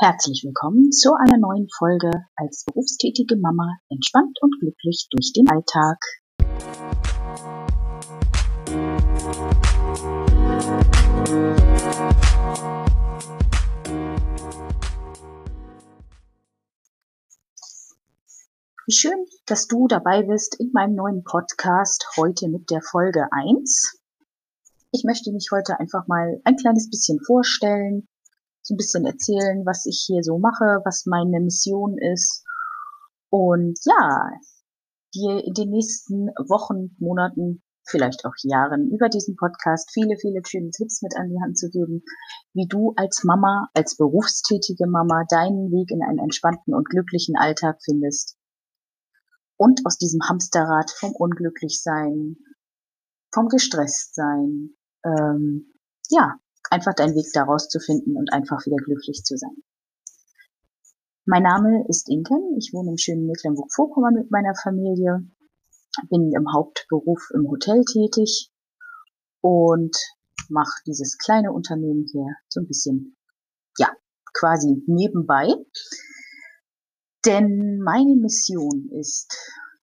Herzlich willkommen zu einer neuen Folge als berufstätige Mama entspannt und glücklich durch den Alltag. Wie schön, dass du dabei bist in meinem neuen Podcast heute mit der Folge 1. Ich möchte mich heute einfach mal ein kleines bisschen vorstellen, so ein bisschen erzählen, was ich hier so mache, was meine Mission ist. Und ja, dir in den nächsten Wochen, Monaten, vielleicht auch Jahren über diesen Podcast viele, viele schöne Tipps mit an die Hand zu geben, wie du als Mama, als berufstätige Mama deinen Weg in einen entspannten und glücklichen Alltag findest. Und aus diesem Hamsterrad vom Unglücklichsein, vom Gestresstsein, ähm, ja, einfach deinen Weg daraus zu finden und einfach wieder glücklich zu sein. Mein Name ist Inken. Ich wohne im schönen Mecklenburg-Vorpommern mit meiner Familie, bin im Hauptberuf im Hotel tätig und mache dieses kleine Unternehmen hier so ein bisschen, ja, quasi nebenbei. Denn meine Mission ist,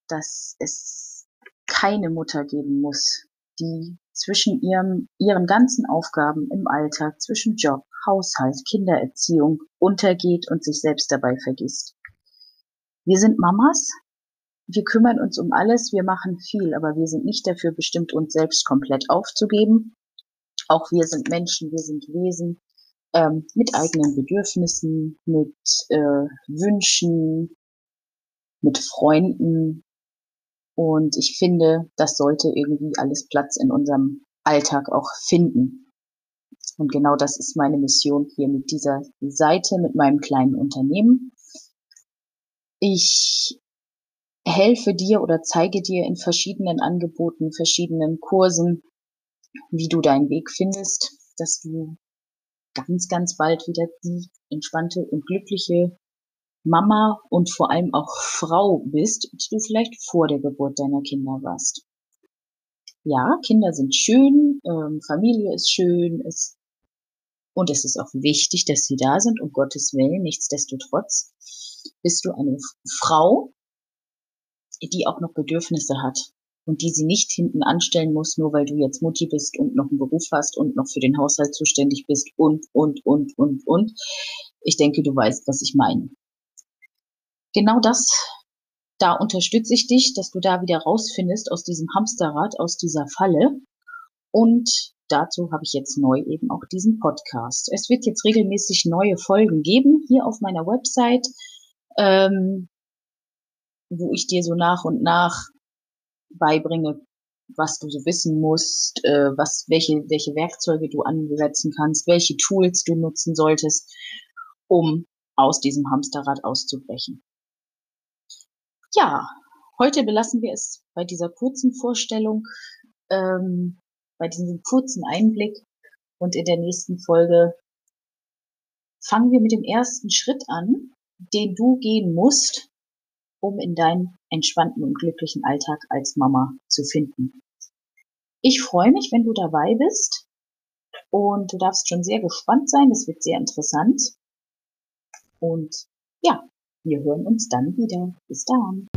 dass es keine Mutter geben muss, die zwischen ihrem, ihren ganzen Aufgaben im Alltag, zwischen Job, Haushalt, Kindererziehung untergeht und sich selbst dabei vergisst. Wir sind Mamas, wir kümmern uns um alles, wir machen viel, aber wir sind nicht dafür bestimmt, uns selbst komplett aufzugeben. Auch wir sind Menschen, wir sind Wesen ähm, mit eigenen Bedürfnissen, mit äh, Wünschen, mit Freunden, und ich finde, das sollte irgendwie alles Platz in unserem Alltag auch finden. Und genau das ist meine Mission hier mit dieser Seite, mit meinem kleinen Unternehmen. Ich helfe dir oder zeige dir in verschiedenen Angeboten, verschiedenen Kursen, wie du deinen Weg findest, dass du ganz, ganz bald wieder die entspannte und glückliche Mama und vor allem auch Frau bist, die du vielleicht vor der Geburt deiner Kinder warst. Ja, Kinder sind schön, ähm, Familie ist schön, ist, und es ist auch wichtig, dass sie da sind, um Gottes Willen. Nichtsdestotrotz bist du eine Frau, die auch noch Bedürfnisse hat und die sie nicht hinten anstellen muss, nur weil du jetzt Mutti bist und noch einen Beruf hast und noch für den Haushalt zuständig bist und, und, und, und, und. Ich denke, du weißt, was ich meine genau das, da unterstütze ich dich, dass du da wieder rausfindest aus diesem Hamsterrad, aus dieser Falle. Und dazu habe ich jetzt neu eben auch diesen Podcast. Es wird jetzt regelmäßig neue Folgen geben hier auf meiner Website, ähm, wo ich dir so nach und nach beibringe, was du so wissen musst, äh, was, welche, welche Werkzeuge du ansetzen kannst, welche Tools du nutzen solltest, um aus diesem Hamsterrad auszubrechen. Ja, heute belassen wir es bei dieser kurzen Vorstellung, ähm, bei diesem kurzen Einblick und in der nächsten Folge fangen wir mit dem ersten Schritt an, den du gehen musst, um in deinen entspannten und glücklichen Alltag als Mama zu finden. Ich freue mich, wenn du dabei bist und du darfst schon sehr gespannt sein. Es wird sehr interessant. Und ja, wir hören uns dann wieder. Bis dann.